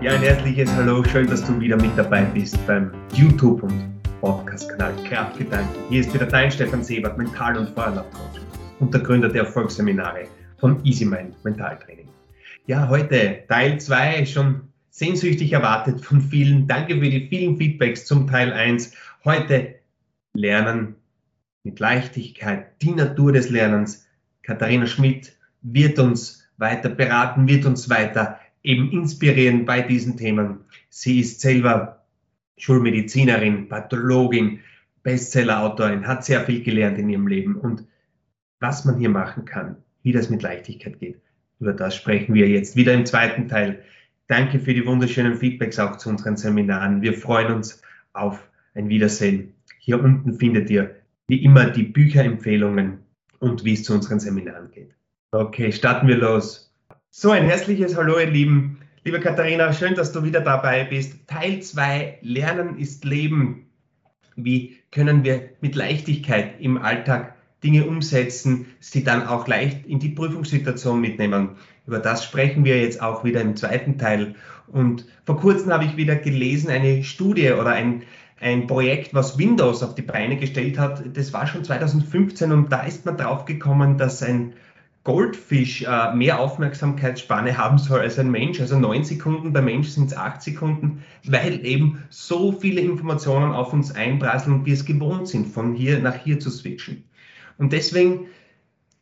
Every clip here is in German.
Ja, ein herzliches Hallo, schön, dass du wieder mit dabei bist beim YouTube und Podcast-Kanal Kraftgedanken. Hier ist wieder dein Stefan Sebert, Mental- und Feuerlaufcoach und der Gründer der Erfolgsseminare von EasyMind Mentaltraining. Ja, heute Teil 2, schon sehnsüchtig erwartet von vielen. Danke für die vielen Feedbacks zum Teil 1. Heute Lernen mit Leichtigkeit, die Natur des Lernens. Katharina Schmidt wird uns weiter beraten, wird uns weiter eben inspirieren bei diesen Themen. Sie ist selber Schulmedizinerin, Pathologin, Bestsellerautorin, hat sehr viel gelernt in ihrem Leben und was man hier machen kann, wie das mit Leichtigkeit geht. Über das sprechen wir jetzt wieder im zweiten Teil. Danke für die wunderschönen Feedbacks auch zu unseren Seminaren. Wir freuen uns auf ein Wiedersehen. Hier unten findet ihr wie immer die Bücherempfehlungen und wie es zu unseren Seminaren geht. Okay, starten wir los. So, ein herzliches Hallo, ihr Lieben. Liebe Katharina, schön, dass du wieder dabei bist. Teil 2, Lernen ist Leben. Wie können wir mit Leichtigkeit im Alltag Dinge umsetzen, sie dann auch leicht in die Prüfungssituation mitnehmen? Über das sprechen wir jetzt auch wieder im zweiten Teil. Und vor kurzem habe ich wieder gelesen, eine Studie oder ein, ein Projekt, was Windows auf die Beine gestellt hat. Das war schon 2015 und da ist man drauf gekommen, dass ein Goldfisch äh, mehr Aufmerksamkeitsspanne haben soll als ein Mensch, also neun Sekunden, bei Mensch sind es acht Sekunden, weil eben so viele Informationen auf uns einprasseln und wir es gewohnt sind, von hier nach hier zu switchen. Und deswegen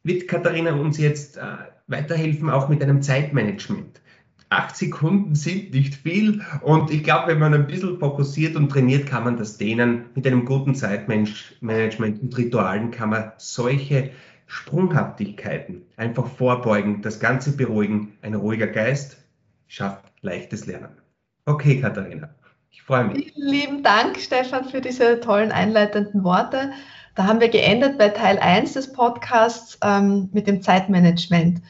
wird Katharina uns jetzt äh, weiterhelfen, auch mit einem Zeitmanagement. Acht Sekunden sind nicht viel und ich glaube, wenn man ein bisschen fokussiert und trainiert, kann man das dehnen. Mit einem guten Zeitmanagement und Ritualen kann man solche Sprunghaftigkeiten einfach vorbeugen, das Ganze beruhigen. Ein ruhiger Geist schafft leichtes Lernen. Okay, Katharina, ich freue mich. Vielen lieben Dank, Stefan, für diese tollen einleitenden Worte. Da haben wir geendet bei Teil 1 des Podcasts ähm, mit dem Zeitmanagement.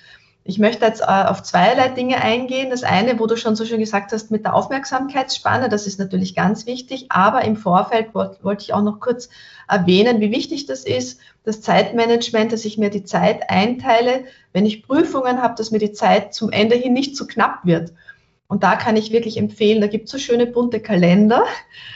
Ich möchte jetzt äh, auf zweierlei Dinge eingehen. Das eine, wo du schon so schön gesagt hast, mit der Aufmerksamkeitsspanne, das ist natürlich ganz wichtig, aber im Vorfeld wollte wollt ich auch noch kurz erwähnen, wie wichtig das ist, das Zeitmanagement, dass ich mir die Zeit einteile, wenn ich Prüfungen habe, dass mir die Zeit zum Ende hin nicht zu knapp wird. Und da kann ich wirklich empfehlen, da gibt es so schöne bunte Kalender.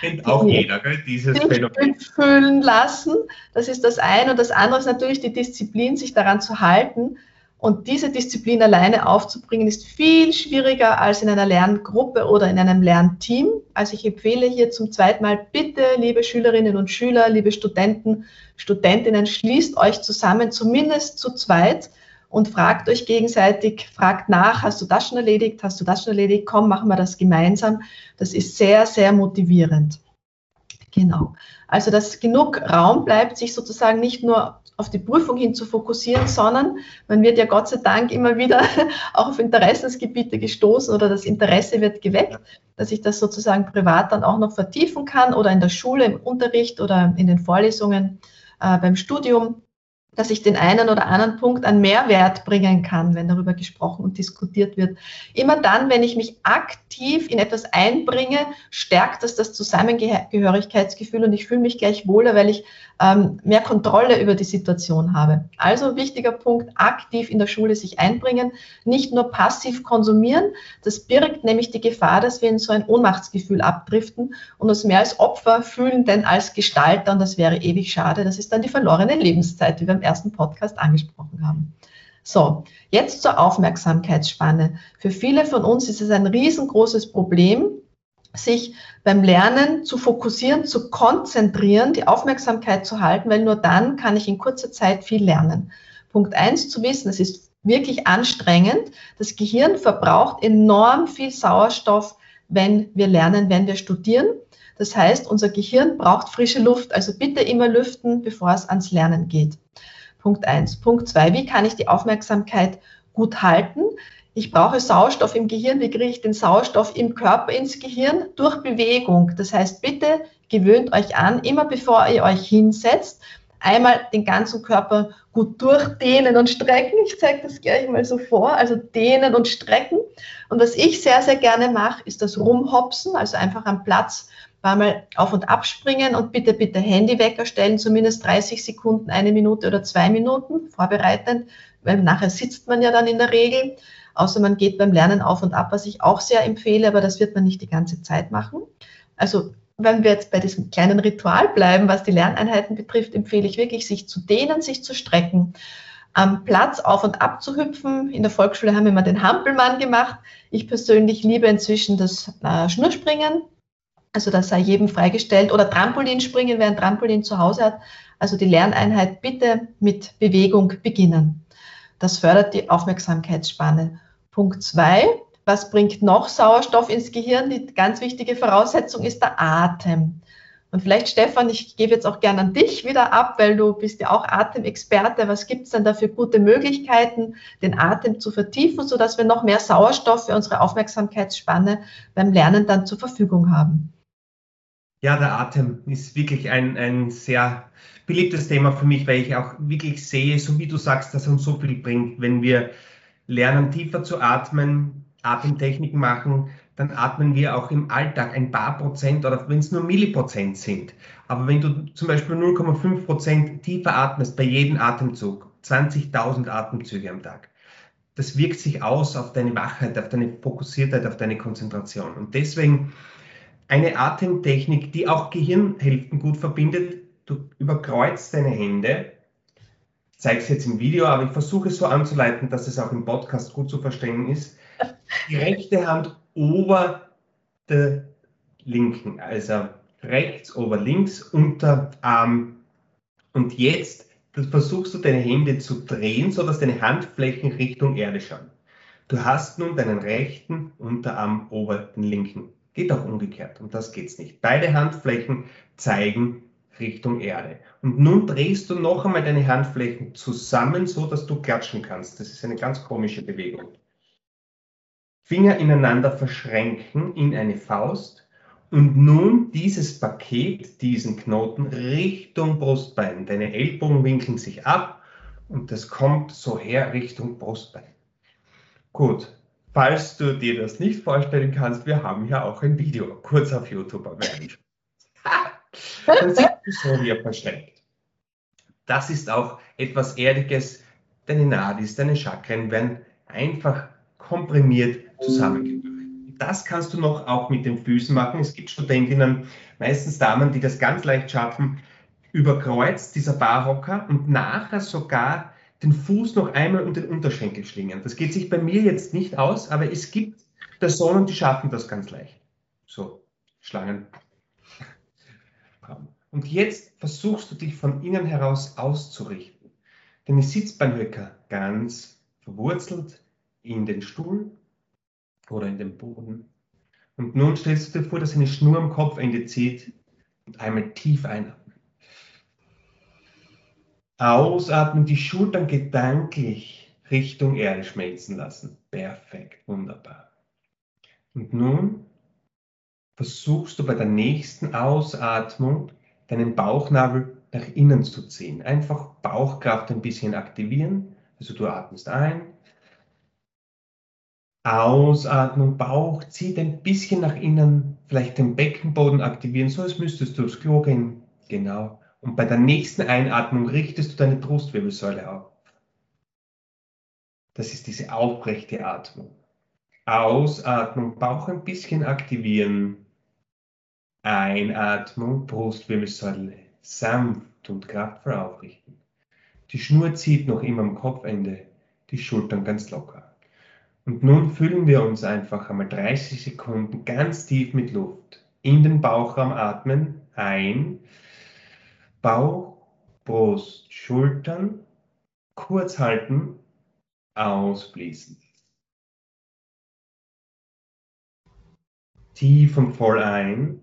Kennt auch jeder, gell, dieses Phänomen. füllen lassen. Das ist das eine. Und das andere ist natürlich die Disziplin, sich daran zu halten, und diese Disziplin alleine aufzubringen, ist viel schwieriger als in einer Lerngruppe oder in einem Lernteam. Also ich empfehle hier zum zweiten Mal, bitte, liebe Schülerinnen und Schüler, liebe Studenten, Studentinnen, schließt euch zusammen, zumindest zu zweit, und fragt euch gegenseitig, fragt nach, hast du das schon erledigt, hast du das schon erledigt, komm, machen wir das gemeinsam. Das ist sehr, sehr motivierend. Genau. Also, dass genug Raum bleibt, sich sozusagen nicht nur auf die Prüfung hin zu fokussieren, sondern man wird ja Gott sei Dank immer wieder auch auf Interessensgebiete gestoßen oder das Interesse wird geweckt, dass ich das sozusagen privat dann auch noch vertiefen kann oder in der Schule, im Unterricht oder in den Vorlesungen äh, beim Studium dass ich den einen oder anderen Punkt an Mehrwert bringen kann, wenn darüber gesprochen und diskutiert wird. Immer dann, wenn ich mich aktiv in etwas einbringe, stärkt das das Zusammengehörigkeitsgefühl und ich fühle mich gleich wohler, weil ich ähm, mehr Kontrolle über die Situation habe. Also wichtiger Punkt, aktiv in der Schule sich einbringen, nicht nur passiv konsumieren. Das birgt nämlich die Gefahr, dass wir in so ein Ohnmachtsgefühl abdriften und uns mehr als Opfer fühlen, denn als Gestalter und das wäre ewig schade. Das ist dann die verlorene Lebenszeit, wie wir im ersten Podcast angesprochen haben. So, jetzt zur Aufmerksamkeitsspanne. Für viele von uns ist es ein riesengroßes Problem, sich beim Lernen zu fokussieren, zu konzentrieren, die Aufmerksamkeit zu halten, weil nur dann kann ich in kurzer Zeit viel lernen. Punkt eins zu wissen, es ist wirklich anstrengend. Das Gehirn verbraucht enorm viel Sauerstoff, wenn wir lernen, wenn wir studieren. Das heißt, unser Gehirn braucht frische Luft. Also bitte immer lüften, bevor es ans Lernen geht. Punkt eins. Punkt zwei, wie kann ich die Aufmerksamkeit gut halten? Ich brauche Sauerstoff im Gehirn. Wie kriege ich den Sauerstoff im Körper ins Gehirn? Durch Bewegung. Das heißt, bitte gewöhnt euch an, immer bevor ihr euch hinsetzt, einmal den ganzen Körper gut durchdehnen und strecken. Ich zeige das gleich mal so vor. Also dehnen und strecken. Und was ich sehr, sehr gerne mache, ist das Rumhopsen, also einfach am Platz war mal auf und ab springen und bitte, bitte Handywecker stellen, zumindest 30 Sekunden, eine Minute oder zwei Minuten vorbereitend, weil nachher sitzt man ja dann in der Regel. außer man geht beim Lernen auf und ab, was ich auch sehr empfehle, aber das wird man nicht die ganze Zeit machen. Also wenn wir jetzt bei diesem kleinen Ritual bleiben, was die Lerneinheiten betrifft, empfehle ich wirklich, sich zu dehnen, sich zu strecken, am Platz auf und ab zu hüpfen. In der Volksschule haben wir immer den Hampelmann gemacht. Ich persönlich liebe inzwischen das äh, Schnurspringen. Also das sei jedem freigestellt. Oder Trampolinspringen, wer ein Trampolin zu Hause hat. Also die Lerneinheit bitte mit Bewegung beginnen. Das fördert die Aufmerksamkeitsspanne. Punkt zwei, was bringt noch Sauerstoff ins Gehirn? Die ganz wichtige Voraussetzung ist der Atem. Und vielleicht, Stefan, ich gebe jetzt auch gerne an dich wieder ab, weil du bist ja auch Atemexperte. Was gibt es denn da für gute Möglichkeiten, den Atem zu vertiefen, sodass wir noch mehr Sauerstoff für unsere Aufmerksamkeitsspanne beim Lernen dann zur Verfügung haben? Ja, der Atem ist wirklich ein, ein sehr beliebtes Thema für mich, weil ich auch wirklich sehe, so wie du sagst, dass er uns so viel bringt, wenn wir lernen, tiefer zu atmen, Atemtechniken machen, dann atmen wir auch im Alltag ein paar Prozent oder wenn es nur Milliprozent sind. Aber wenn du zum Beispiel 0,5 Prozent tiefer atmest bei jedem Atemzug, 20.000 Atemzüge am Tag, das wirkt sich aus auf deine Wachheit, auf deine Fokussiertheit, auf deine Konzentration. Und deswegen eine Atemtechnik, die auch Gehirnhälften gut verbindet. Du überkreuzt deine Hände. Ich zeige es jetzt im Video, aber ich versuche es so anzuleiten, dass es auch im Podcast gut zu verstehen ist. Die rechte Hand ober der linken, also rechts ober links unter Arm. Und jetzt versuchst du deine Hände zu drehen, sodass deine Handflächen Richtung Erde schauen. Du hast nun deinen rechten Unterarm ober den linken. Geht auch umgekehrt, um das geht es nicht. Beide Handflächen zeigen Richtung Erde. Und nun drehst du noch einmal deine Handflächen zusammen, so dass du klatschen kannst. Das ist eine ganz komische Bewegung. Finger ineinander verschränken in eine Faust und nun dieses Paket, diesen Knoten Richtung Brustbein. Deine Ellbogen winkeln sich ab und das kommt so her Richtung Brustbein. Gut, falls du dir das nicht vorstellen kannst, wir haben ja auch ein Video, kurz auf YouTube erwähnt. Dann siehst du so, wie er verschränkt. Das ist auch etwas Erdiges. Deine Nadis, deine Chakren werden einfach komprimiert zusammengebracht. Das kannst du noch auch mit den Füßen machen. Es gibt Studentinnen, meistens Damen, die das ganz leicht schaffen, überkreuzt dieser Barhocker und nachher sogar den Fuß noch einmal um den Unterschenkel schlingen. Das geht sich bei mir jetzt nicht aus, aber es gibt Personen, die schaffen das ganz leicht. So, Schlangen. Und jetzt versuchst du dich von innen heraus auszurichten. Deine Sitzbeinhöcker ganz verwurzelt in den Stuhl oder in den Boden. Und nun stellst du dir vor, dass eine Schnur am Kopfende zieht und einmal tief einatmen. Ausatmen, die Schultern gedanklich Richtung Erde schmelzen lassen. Perfekt, wunderbar. Und nun versuchst du bei der nächsten Ausatmung deinen Bauchnabel nach innen zu ziehen. Einfach Bauchkraft ein bisschen aktivieren. Also du atmest ein, Ausatmung, Bauch, zieht ein bisschen nach innen, vielleicht den Beckenboden aktivieren, so als müsstest du aufs Klo gehen. Genau. Und bei der nächsten Einatmung richtest du deine Brustwirbelsäule auf. Das ist diese aufrechte Atmung. Ausatmung, Bauch ein bisschen aktivieren. Einatmung, Brustwirbelsäule sanft und kraftvoll aufrichten. Die Schnur zieht noch immer am Kopfende, die Schultern ganz locker. Und nun füllen wir uns einfach einmal 30 Sekunden ganz tief mit Luft. In den Bauchraum atmen, ein, Bauch, Brust, Schultern, kurz halten, ausfließen. Tief und voll ein,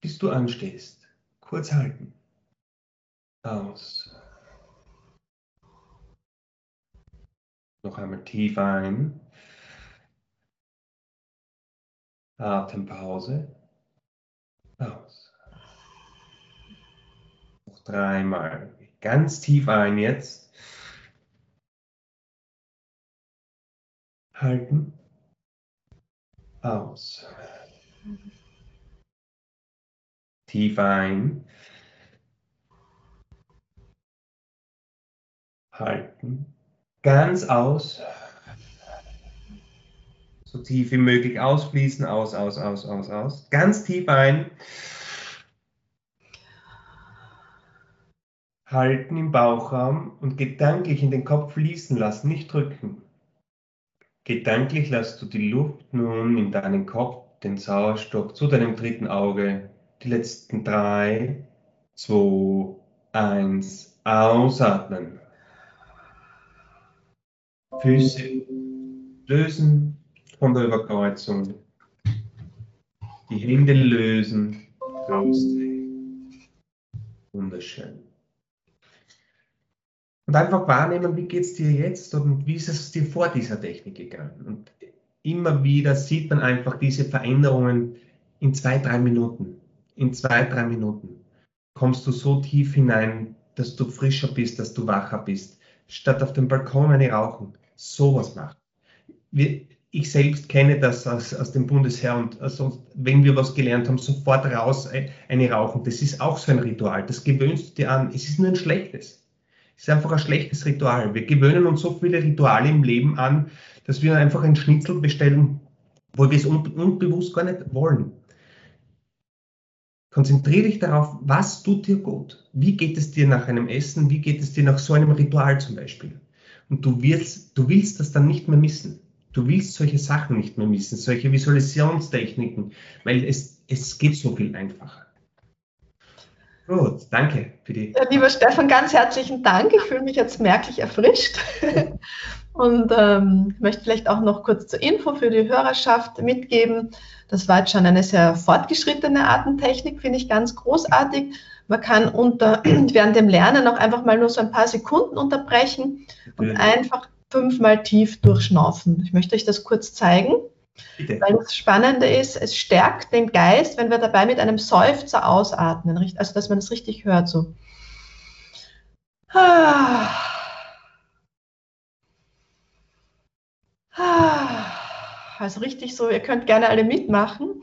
bis du anstehst. Kurz halten. Aus. Noch einmal tief ein. Atempause. Aus. Noch dreimal. Ganz tief ein jetzt. Halten. Aus. Tief ein. Halten Ganz aus. So tief wie möglich ausfließen. Aus, aus, aus, aus, aus. Ganz tief ein. Halten im Bauchraum und gedanklich in den Kopf fließen lassen, nicht drücken. Gedanklich lässt du die Luft nun in deinen Kopf, den Sauerstoff zu deinem dritten Auge, die letzten drei, zwei, eins, ausatmen. Füße lösen von der Überkreuzung. Die Hände lösen, rausdrehen. Wunderschön. Und einfach wahrnehmen, wie geht es dir jetzt und wie ist es dir vor dieser Technik gegangen. Und immer wieder sieht man einfach diese Veränderungen in zwei, drei Minuten. In zwei, drei Minuten kommst du so tief hinein, dass du frischer bist, dass du wacher bist. Statt auf dem Balkon eine rauchen, sowas machen. Wir, ich selbst kenne das aus, aus dem Bundesheer und also, wenn wir was gelernt haben, sofort raus eine rauchen. Das ist auch so ein Ritual. Das gewöhnst du dir an. Es ist nur ein schlechtes. Es ist einfach ein schlechtes Ritual. Wir gewöhnen uns so viele Rituale im Leben an, dass wir einfach ein Schnitzel bestellen, wo wir es unbewusst gar nicht wollen. Konzentriere dich darauf, was tut dir gut. Wie geht es dir nach einem Essen? Wie geht es dir nach so einem Ritual zum Beispiel? Und du willst, du willst das dann nicht mehr missen. Du willst solche Sachen nicht mehr missen, solche Visualisationstechniken, weil es, es geht so viel einfacher. Gut, danke für die. Ja, lieber Stefan, ganz herzlichen Dank. Ich fühle mich jetzt merklich erfrischt. Und ähm, möchte vielleicht auch noch kurz zur Info für die Hörerschaft mitgeben. Das war jetzt schon eine sehr fortgeschrittene Atemtechnik, finde ich ganz großartig. Man kann unter, während dem Lernen auch einfach mal nur so ein paar Sekunden unterbrechen und einfach fünfmal tief durchschnaufen. Ich möchte euch das kurz zeigen. Bitte. Weil das Spannende ist, es stärkt den Geist, wenn wir dabei mit einem Seufzer ausatmen, also dass man es richtig hört, so. Also richtig so, ihr könnt gerne alle mitmachen.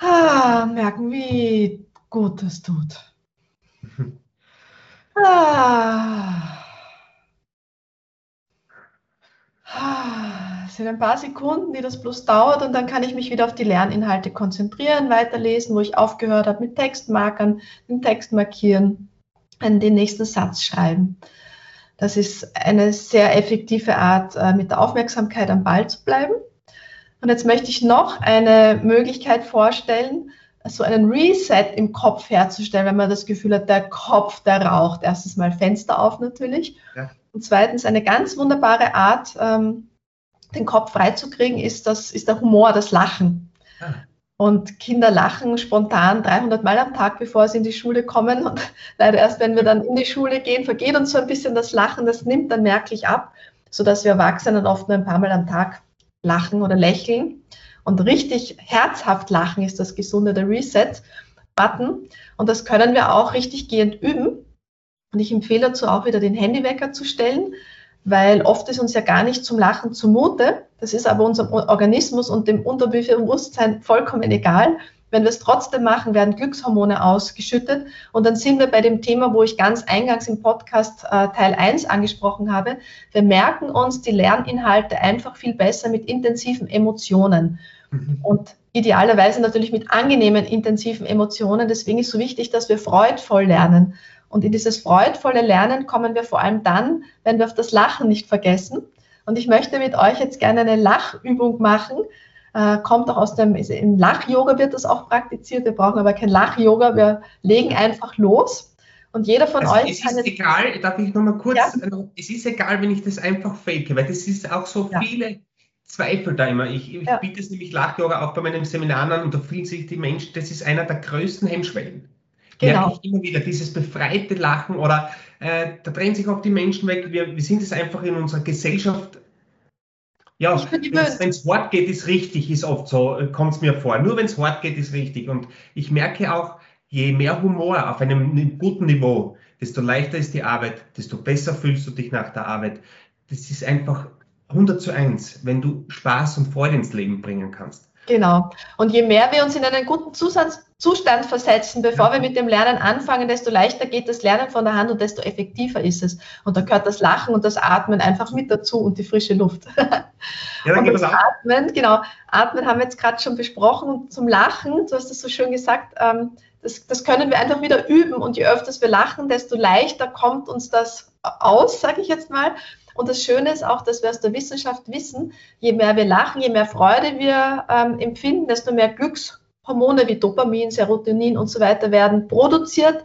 Merken, wie gut es tut. Ah. Es sind ein paar Sekunden, die das bloß dauert und dann kann ich mich wieder auf die Lerninhalte konzentrieren, weiterlesen, wo ich aufgehört habe mit Textmarkern, den Text markieren, den nächsten Satz schreiben. Das ist eine sehr effektive Art, äh, mit der Aufmerksamkeit am Ball zu bleiben. Und jetzt möchte ich noch eine Möglichkeit vorstellen, so einen Reset im Kopf herzustellen, wenn man das Gefühl hat, der Kopf, der raucht. Erstens mal Fenster auf natürlich. Ja. Und zweitens eine ganz wunderbare Art, ähm, den Kopf freizukriegen, ist, das, ist der Humor, das Lachen. Ah. Und Kinder lachen spontan 300 Mal am Tag, bevor sie in die Schule kommen. Und leider erst, wenn wir dann in die Schule gehen, vergeht uns so ein bisschen das Lachen. Das nimmt dann merklich ab, sodass wir Erwachsenen oft nur ein paar Mal am Tag lachen oder lächeln. Und richtig herzhaft lachen ist das gesunde, der Reset-Button. Und das können wir auch richtig gehend üben. Und ich empfehle dazu auch wieder den Handywecker zu stellen, weil oft ist uns ja gar nicht zum Lachen zumute. Das ist aber unserem Organismus und dem Unterbewusstsein vollkommen egal. Wenn wir es trotzdem machen, werden Glückshormone ausgeschüttet. Und dann sind wir bei dem Thema, wo ich ganz eingangs im Podcast äh, Teil 1 angesprochen habe. Wir merken uns die Lerninhalte einfach viel besser mit intensiven Emotionen. Mhm. Und idealerweise natürlich mit angenehmen, intensiven Emotionen. Deswegen ist es so wichtig, dass wir freudvoll lernen. Und in dieses freudvolle Lernen kommen wir vor allem dann, wenn wir auf das Lachen nicht vergessen. Und ich möchte mit euch jetzt gerne eine Lachübung machen. Äh, kommt auch aus dem, im Lach-Yoga wird das auch praktiziert. Wir brauchen aber kein Lach-Yoga. Wir legen einfach los. Und jeder von also euch es kann. Ist egal, darf ich nochmal kurz, ja? Also, es ist egal, wenn ich das einfach fake, weil das ist auch so ja. viele Zweifel da immer. Ich, ich ja. biete es nämlich Lach-Yoga auch bei meinen Seminaren an und da fühlen sich die Menschen, das ist einer der größten Hemmschwellen. Genau. Merke ich immer wieder dieses befreite Lachen oder äh, da drehen sich auch die Menschen weg. Wir, wir sind es einfach in unserer Gesellschaft. Ja, wenn es Wort geht, ist richtig, ist oft so, äh, kommt es mir vor. Nur wenn es Wort geht, ist richtig. Und ich merke auch, je mehr Humor auf einem guten Niveau, desto leichter ist die Arbeit, desto besser fühlst du dich nach der Arbeit. Das ist einfach 100 zu 1, wenn du Spaß und Freude ins Leben bringen kannst. Genau. Und je mehr wir uns in einen guten Zustand, versetzen, bevor wir mit dem Lernen anfangen, desto leichter geht das Lernen von der Hand und desto effektiver ist es. Und da gehört das Lachen und das Atmen einfach mit dazu und die frische Luft. Ja, und das Atmen, genau, Atmen haben wir jetzt gerade schon besprochen und zum Lachen, du hast es so schön gesagt, ähm, das, das können wir einfach wieder üben und je öfter wir lachen, desto leichter kommt uns das aus, sage ich jetzt mal. Und das Schöne ist auch, dass wir aus der Wissenschaft wissen, je mehr wir lachen, je mehr Freude wir ähm, empfinden, desto mehr Glückshormone wie Dopamin, Serotonin und so weiter werden produziert,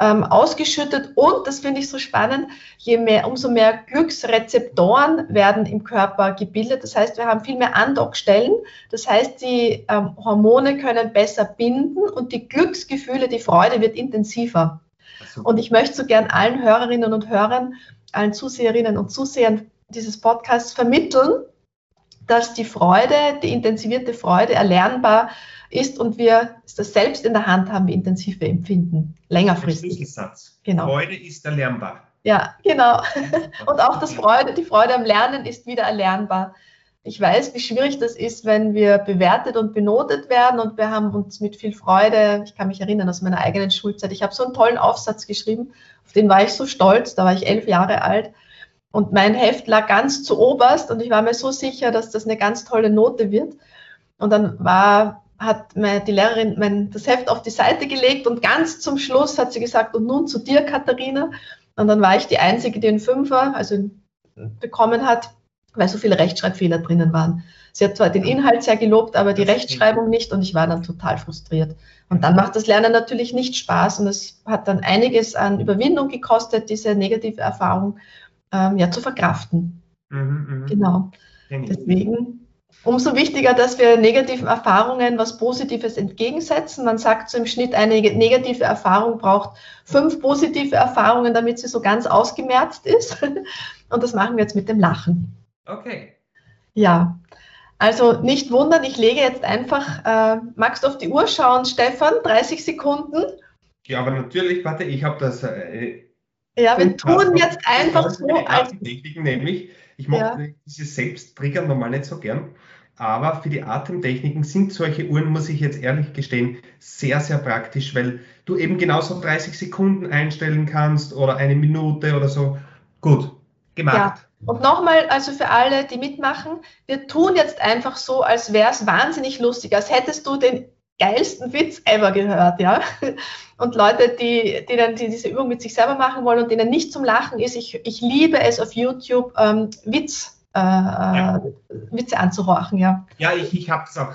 ähm, ausgeschüttet. Und das finde ich so spannend, je mehr, umso mehr Glücksrezeptoren werden im Körper gebildet. Das heißt, wir haben viel mehr Andockstellen. Das heißt, die ähm, Hormone können besser binden und die Glücksgefühle, die Freude wird intensiver. Und ich möchte so gern allen Hörerinnen und Hörern allen Zuseherinnen und Zusehern dieses Podcasts vermitteln, dass die Freude, die intensivierte Freude erlernbar ist und wir das selbst in der Hand haben, wie intensiv wir empfinden, längerfristig. Schlüsselsatz. Genau. Freude ist erlernbar. Ja, genau. Und auch das Freude, die Freude am Lernen ist wieder erlernbar. Ich weiß, wie schwierig das ist, wenn wir bewertet und benotet werden und wir haben uns mit viel Freude, ich kann mich erinnern aus meiner eigenen Schulzeit, ich habe so einen tollen Aufsatz geschrieben, auf den war ich so stolz, da war ich elf Jahre alt und mein Heft lag ganz zu oberst und ich war mir so sicher, dass das eine ganz tolle Note wird. Und dann war, hat die Lehrerin mein, das Heft auf die Seite gelegt und ganz zum Schluss hat sie gesagt, und nun zu dir, Katharina. Und dann war ich die Einzige, die einen Fünfer, also bekommen hat weil so viele Rechtschreibfehler drinnen waren. Sie hat zwar den Inhalt sehr gelobt, aber die Rechtschreibung nicht und ich war dann total frustriert. Und dann macht das Lernen natürlich nicht Spaß und es hat dann einiges an Überwindung gekostet, diese negative Erfahrung ähm, ja zu verkraften. Mhm, mh. Genau. Deswegen umso wichtiger, dass wir negativen Erfahrungen was Positives entgegensetzen. Man sagt so im Schnitt, eine negative Erfahrung braucht fünf positive Erfahrungen, damit sie so ganz ausgemerzt ist. Und das machen wir jetzt mit dem Lachen. Okay. Ja, also nicht wundern, ich lege jetzt einfach, äh, magst du auf die Uhr schauen, Stefan? 30 Sekunden. Ja, aber natürlich, warte, ich habe das. Äh, ja, wir tun jetzt einfach so. Als, Techniken nämlich, ich mag ja. diese Selbsttrigger normal nicht so gern, aber für die Atemtechniken sind solche Uhren, muss ich jetzt ehrlich gestehen, sehr, sehr praktisch, weil du eben genauso 30 Sekunden einstellen kannst oder eine Minute oder so. Gut, gemacht. Ja. Und nochmal, also für alle, die mitmachen, wir tun jetzt einfach so, als wäre es wahnsinnig lustig, als hättest du den geilsten Witz ever gehört, ja. Und Leute, die, die dann die diese Übung mit sich selber machen wollen und denen nicht zum Lachen ist, ich, ich liebe es auf YouTube, ähm, Witz, äh, ja. Witze anzuhorchen, ja. Ja, ich, ich habe es auch,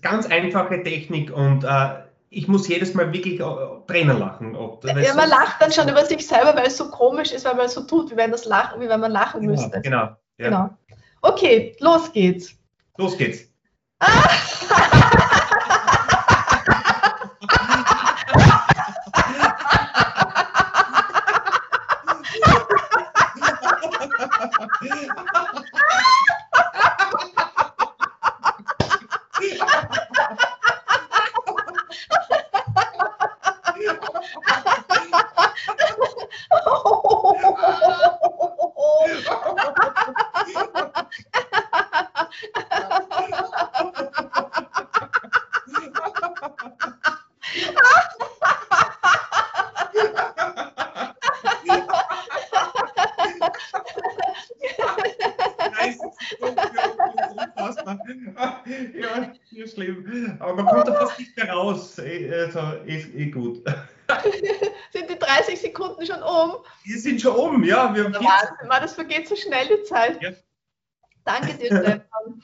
ganz einfache Technik und äh, ich muss jedes Mal wirklich Tränen lachen. Ob, ja, man so lacht dann schon über sich selber, weil es so komisch ist, weil man so tut, wie wenn, das lachen, wie wenn man lachen genau, müsste. Genau. Ja. genau. Okay, los geht's. Los geht's. Aber man kommt da fast nicht mehr raus. Also, ist eh gut. sind die 30 Sekunden schon um? Die sind schon um, ja. Wir haben Wahnsinn, das vergeht so schnell die Zeit. Ja. Danke dir, Stefan.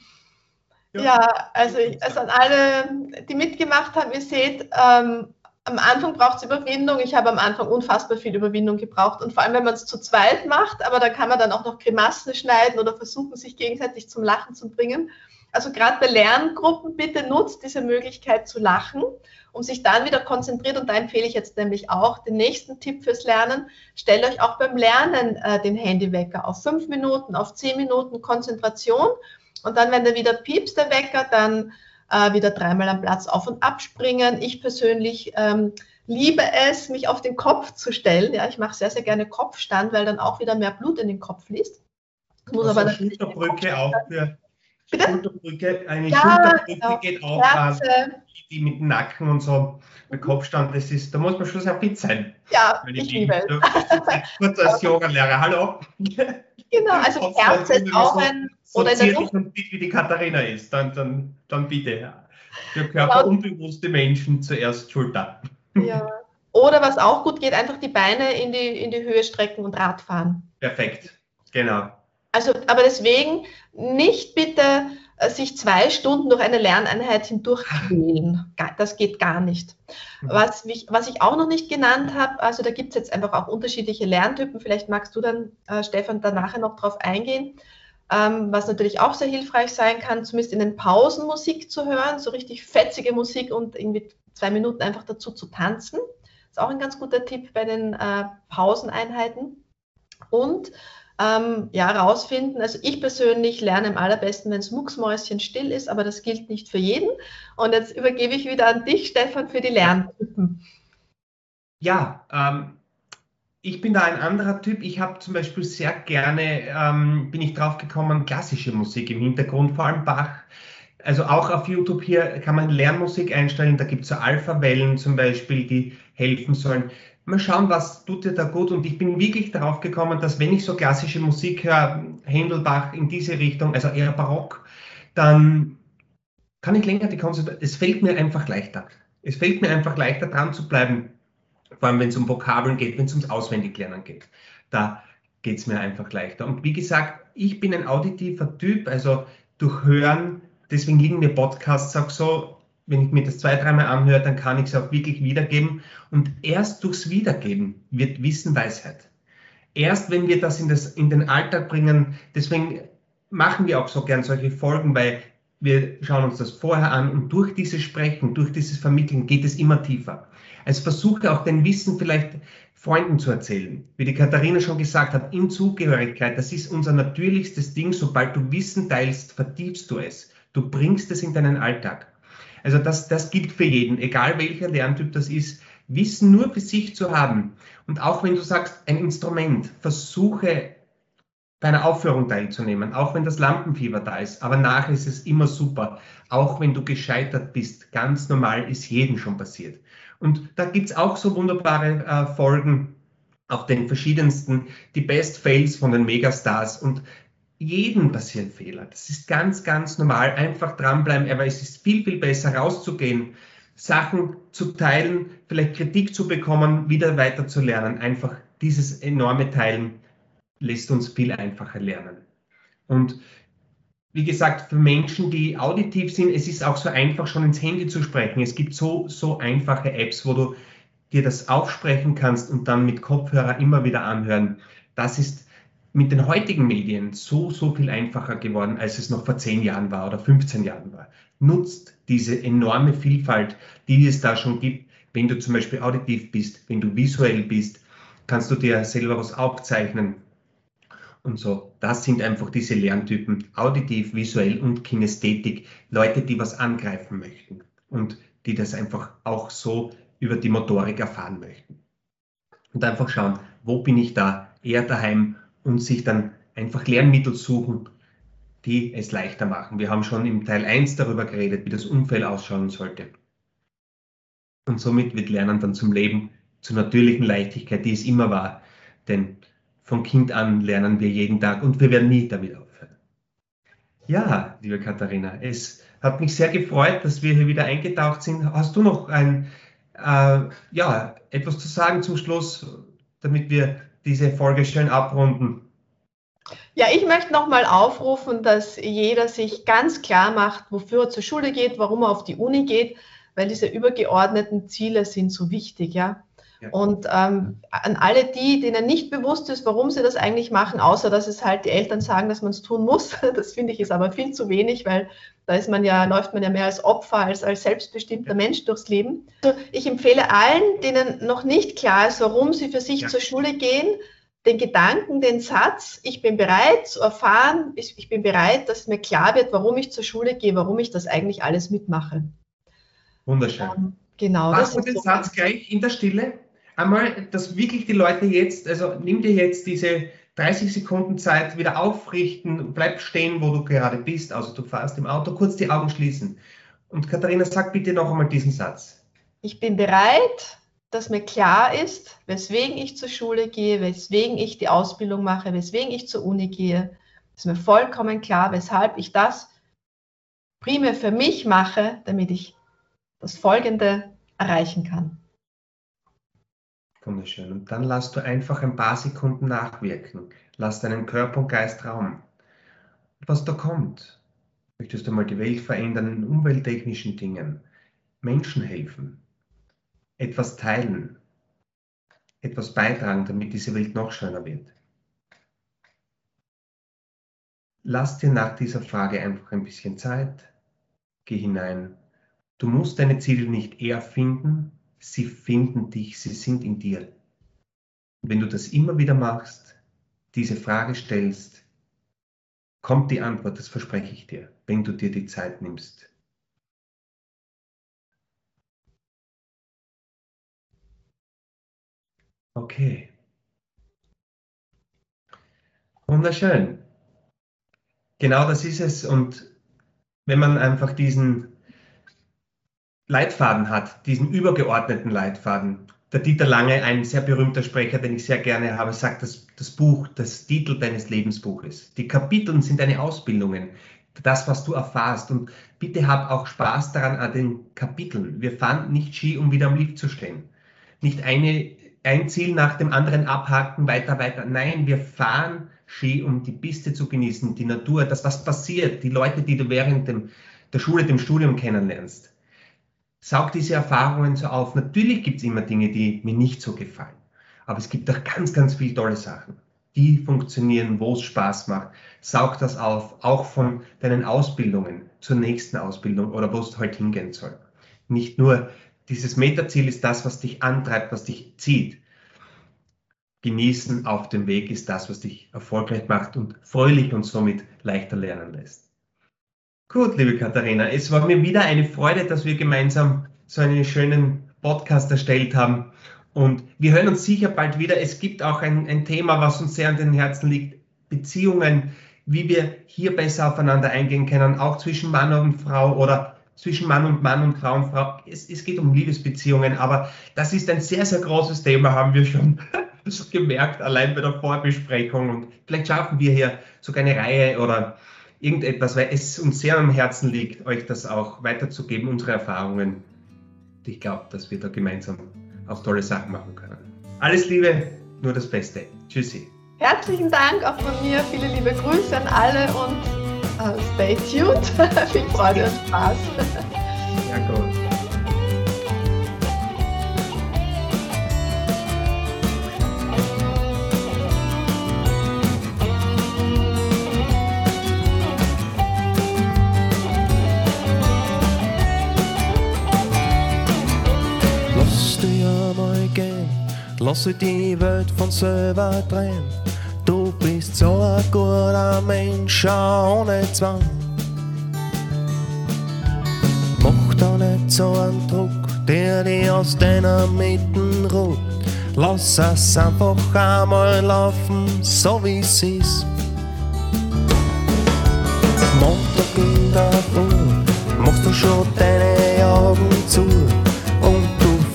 Ja, ja also, also an alle, die mitgemacht haben, ihr seht, ähm, am Anfang braucht es Überwindung. Ich habe am Anfang unfassbar viel Überwindung gebraucht. Und vor allem, wenn man es zu zweit macht, aber da kann man dann auch noch Grimassen schneiden oder versuchen, sich gegenseitig zum Lachen zu bringen. Also gerade bei Lerngruppen bitte nutzt diese Möglichkeit zu lachen, um sich dann wieder konzentriert. Und da empfehle ich jetzt nämlich auch den nächsten Tipp fürs Lernen. Stellt euch auch beim Lernen äh, den Handywecker auf fünf Minuten, auf zehn Minuten Konzentration. Und dann, wenn der wieder piepst, der Wecker, dann äh, wieder dreimal am Platz auf und abspringen. Ich persönlich ähm, liebe es, mich auf den Kopf zu stellen. Ja, ich mache sehr, sehr gerne Kopfstand, weil dann auch wieder mehr Blut in den Kopf fließt. Muss aber Schulterbrücke auch für Bitte? Schulterbrücke, eine ja, Schulterbrücke genau. geht auch an, die mit dem Nacken und so, der Kopfstand, das ist, da muss man schon sehr fit sein. Ja, ich liebe es. Kurz als Yoga-Lehrer, hallo. Genau, also Herze ist auch ein... So oder zierlich und fit wie die Katharina ist, dann, dann, dann bitte. Für körperunbewusste Menschen zuerst Schulter. Ja. Oder was auch gut geht, einfach die Beine in die, in die Höhe strecken und Radfahren. Perfekt, genau. Also, aber deswegen nicht bitte äh, sich zwei Stunden durch eine Lerneinheit hindurch quälen. Das geht gar nicht. Mhm. Was ich, was ich auch noch nicht genannt habe, also da gibt es jetzt einfach auch unterschiedliche Lerntypen. Vielleicht magst du dann, äh, Stefan, da nachher noch drauf eingehen. Ähm, was natürlich auch sehr hilfreich sein kann, zumindest in den Pausen Musik zu hören, so richtig fetzige Musik und irgendwie zwei Minuten einfach dazu zu tanzen. Ist auch ein ganz guter Tipp bei den äh, Pauseneinheiten. Und ähm, ja, rausfinden. Also ich persönlich lerne am allerbesten, wenn es mucksmäuschen still ist, aber das gilt nicht für jeden. Und jetzt übergebe ich wieder an dich, Stefan, für die Lerntypen. Ja, ähm, ich bin da ein anderer Typ. Ich habe zum Beispiel sehr gerne, ähm, bin ich drauf gekommen, klassische Musik im Hintergrund, vor allem Bach. Also auch auf YouTube hier kann man Lernmusik einstellen. Da gibt es so Alpha-Wellen zum Beispiel, die helfen sollen mal schauen, was tut dir da gut. Und ich bin wirklich darauf gekommen, dass wenn ich so klassische Musik höre, Händelbach in diese Richtung, also eher Barock, dann kann ich länger die Konzentration, es fällt mir einfach leichter. Es fällt mir einfach leichter dran zu bleiben, vor allem wenn es um Vokabeln geht, wenn es ums Auswendiglernen geht. Da geht es mir einfach leichter. Und wie gesagt, ich bin ein auditiver Typ, also durch Hören, deswegen liegen mir Podcasts auch so wenn ich mir das zwei, dreimal anhöre, dann kann ich es auch wirklich wiedergeben. Und erst durchs Wiedergeben wird Wissen Weisheit. Erst wenn wir das in, das in den Alltag bringen, deswegen machen wir auch so gern solche Folgen, weil wir schauen uns das vorher an und durch dieses Sprechen, durch dieses Vermitteln geht es immer tiefer. Also versuche auch dein Wissen vielleicht Freunden zu erzählen. Wie die Katharina schon gesagt hat, in Zugehörigkeit, das ist unser natürlichstes Ding. Sobald du Wissen teilst, vertiefst du es. Du bringst es in deinen Alltag. Also das, das gilt für jeden, egal welcher Lerntyp das ist. Wissen nur für sich zu haben. Und auch wenn du sagst, ein Instrument, versuche bei einer Aufführung teilzunehmen, auch wenn das Lampenfieber da ist. Aber nachher ist es immer super. Auch wenn du gescheitert bist, ganz normal ist jedem schon passiert. Und da gibt's auch so wunderbare äh, Folgen auf den verschiedensten, die Best Fails von den Megastars. Und jedem passieren Fehler. Das ist ganz, ganz normal. Einfach dranbleiben, aber es ist viel, viel besser rauszugehen, Sachen zu teilen, vielleicht Kritik zu bekommen, wieder weiter zu lernen. Einfach dieses enorme Teilen lässt uns viel einfacher lernen. Und wie gesagt, für Menschen, die auditiv sind, es ist auch so einfach, schon ins Handy zu sprechen. Es gibt so, so einfache Apps, wo du dir das aufsprechen kannst und dann mit Kopfhörer immer wieder anhören. Das ist mit den heutigen Medien so, so viel einfacher geworden, als es noch vor 10 Jahren war oder 15 Jahren war. Nutzt diese enorme Vielfalt, die es da schon gibt. Wenn du zum Beispiel auditiv bist, wenn du visuell bist, kannst du dir selber was aufzeichnen. Und so, das sind einfach diese Lerntypen, auditiv, visuell und Kinästhetik. Leute, die was angreifen möchten und die das einfach auch so über die Motorik erfahren möchten. Und einfach schauen, wo bin ich da eher daheim und sich dann einfach Lernmittel suchen, die es leichter machen. Wir haben schon im Teil 1 darüber geredet, wie das Umfeld ausschauen sollte. Und somit wird Lernen dann zum Leben, zur natürlichen Leichtigkeit, die es immer war. Denn von Kind an lernen wir jeden Tag und wir werden nie damit aufhören. Ja, liebe Katharina, es hat mich sehr gefreut, dass wir hier wieder eingetaucht sind. Hast du noch ein, äh, ja, etwas zu sagen zum Schluss, damit wir diese Folge schön abrunden. Ja, ich möchte nochmal aufrufen, dass jeder sich ganz klar macht, wofür er zur Schule geht, warum er auf die Uni geht, weil diese übergeordneten Ziele sind so wichtig, ja. Und ähm, an alle die, denen nicht bewusst ist, warum sie das eigentlich machen, außer dass es halt die Eltern sagen, dass man es tun muss, das finde ich ist aber viel zu wenig, weil da ist man ja, läuft man ja mehr als Opfer als als selbstbestimmter Mensch durchs Leben. Also ich empfehle allen, denen noch nicht klar ist, warum sie für sich ja. zur Schule gehen, den Gedanken, den Satz, ich bin bereit zu erfahren, ich, ich bin bereit, dass mir klar wird, warum ich zur Schule gehe, warum ich das eigentlich alles mitmache. Wunderschön. Ähm, genau. Machst du den so Satz gleich in der Stille? Einmal, dass wirklich die Leute jetzt, also nimm dir jetzt diese 30 Sekunden Zeit, wieder aufrichten, bleib stehen, wo du gerade bist, also du fährst im Auto, kurz die Augen schließen. Und Katharina, sag bitte noch einmal diesen Satz. Ich bin bereit, dass mir klar ist, weswegen ich zur Schule gehe, weswegen ich die Ausbildung mache, weswegen ich zur Uni gehe. Ist mir vollkommen klar, weshalb ich das primär für mich mache, damit ich das Folgende erreichen kann. Wunderschön. Und dann lass du einfach ein paar Sekunden nachwirken. Lass deinen Körper und Geist Raum. Was da kommt. Möchtest du mal die Welt verändern in umwelttechnischen Dingen? Menschen helfen? Etwas teilen? Etwas beitragen, damit diese Welt noch schöner wird? Lass dir nach dieser Frage einfach ein bisschen Zeit. Geh hinein. Du musst deine Ziele nicht erfinden, sie finden dich, sie sind in dir. Und wenn du das immer wieder machst, diese Frage stellst, kommt die Antwort, das verspreche ich dir, wenn du dir die Zeit nimmst. Okay. Wunderschön. Genau das ist es. Und wenn man einfach diesen Leitfaden hat, diesen übergeordneten Leitfaden. Der Dieter Lange, ein sehr berühmter Sprecher, den ich sehr gerne habe, sagt, dass das Buch, das Titel deines Lebensbuches. Die Kapitel sind deine Ausbildungen, das, was du erfahrst. Und bitte hab auch Spaß daran an den Kapiteln. Wir fahren nicht Ski, um wieder am Lift zu stehen. Nicht eine, ein Ziel nach dem anderen abhaken, weiter, weiter. Nein, wir fahren Ski, um die Piste zu genießen, die Natur, das, was passiert, die Leute, die du während dem, der Schule, dem Studium kennenlernst saug diese Erfahrungen so auf. Natürlich gibt es immer Dinge, die mir nicht so gefallen. Aber es gibt auch ganz, ganz viele tolle Sachen, die funktionieren, wo es Spaß macht. Saug das auf, auch von deinen Ausbildungen zur nächsten Ausbildung oder wo es heute hingehen soll. Nicht nur dieses Metaziel ist das, was dich antreibt, was dich zieht. Genießen auf dem Weg ist das, was dich erfolgreich macht und fröhlich und somit leichter lernen lässt. Gut, liebe Katharina, es war mir wieder eine Freude, dass wir gemeinsam so einen schönen Podcast erstellt haben. Und wir hören uns sicher bald wieder. Es gibt auch ein, ein Thema, was uns sehr an den Herzen liegt. Beziehungen, wie wir hier besser aufeinander eingehen können, auch zwischen Mann und Frau oder zwischen Mann und Mann und Frau und Frau. Es, es geht um Liebesbeziehungen, aber das ist ein sehr, sehr großes Thema, haben wir schon gemerkt, allein bei der Vorbesprechung. Und vielleicht schaffen wir hier sogar eine Reihe oder irgendetwas, weil es uns sehr am Herzen liegt, euch das auch weiterzugeben, unsere Erfahrungen. Und ich glaube, dass wir da gemeinsam auch tolle Sachen machen können. Alles Liebe, nur das Beste. Tschüssi. Herzlichen Dank auch von mir, viele liebe Grüße an alle und uh, stay tuned. Viel Freude und Spaß. Ja, gut. Lass die Welt von selber drehen. Du bist so ein guter Mensch, ohne Zwang. Mach da nicht so einen Druck, der dich aus deiner Mitten ruht. Lass es einfach einmal laufen, so wie es ist. Montag in der Früh machst du schon deine Augen zu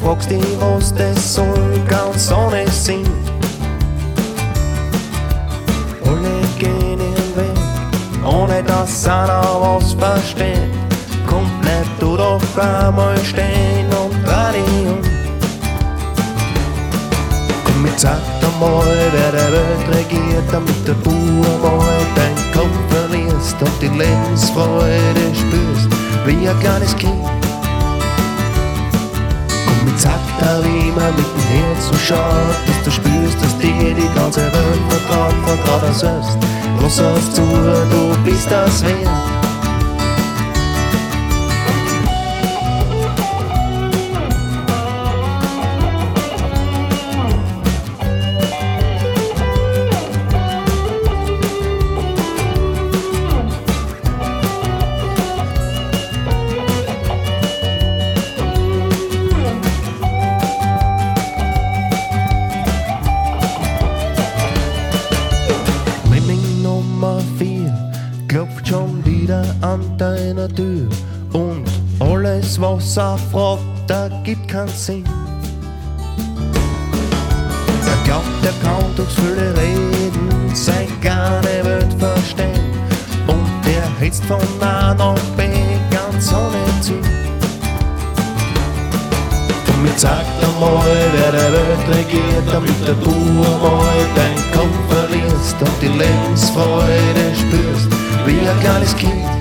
fragst dich, was das soll, ganz ohne. Alle gehen ihren Weg, ohne dass einer was versteht. Kommt nicht du doch einmal stehen und dreh dich um. Komm, jetzt sag einmal, wer der Welt regiert, damit du einmal dein Kopf verlierst und die Lebensfreude spürst, wie ein kleines Kind sagt er immer mit dem Herz so schaut, bis du spürst, dass dir die ganze Welt vertraut, vertraut er selbst. Lass es zu, du bist das wert. Alles, was er fragt, da gibt keinen Sinn. Er glaubt, er kann durch viele Reden sein kleine Welt verstehen und er hetzt von A nach B ganz ohne Ziel. Und mir zeigt einmal, wer der Welt regiert, damit du einmal dein Kopf verlierst und die Lebensfreude spürst, wie ein kleines Kind.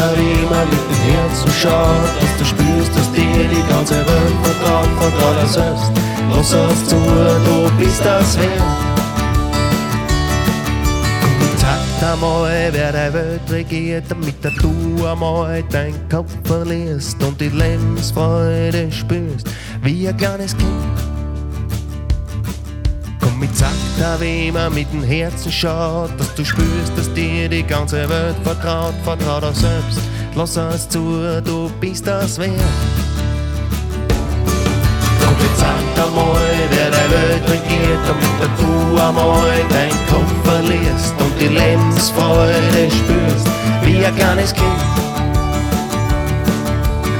Er, man mit dem Herzen schaut, dass du spürst, dass dir die ganze Welt vertraut, vertraut er selbst. Lass es zu, du bist das wert. Sag einmal, wer der Welt regiert, damit du einmal dein Kopf verlierst und die Lebensfreude spürst, wie ein kleines Kind. Sag da, wie man mit dem Herzen schaut, dass du spürst, dass dir die ganze Welt vertraut, vertraut auch selbst. Lass es zu, du bist das wert. Komm mit, sag einmal, wer der Welt regiert, damit du einmal dein Kopf verlierst und die Lebensfreude spürst, wie ein kleines Kind.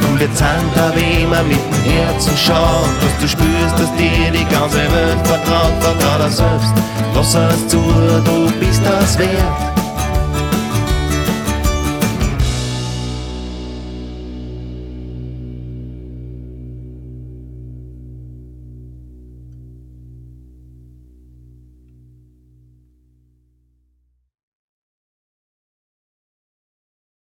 Und wir da, wie man mit dem Herzen schaut, dass du spürst, dass dir die ganze Welt vertraut, vertraut er selbst. Lass es zu, du bist das wert.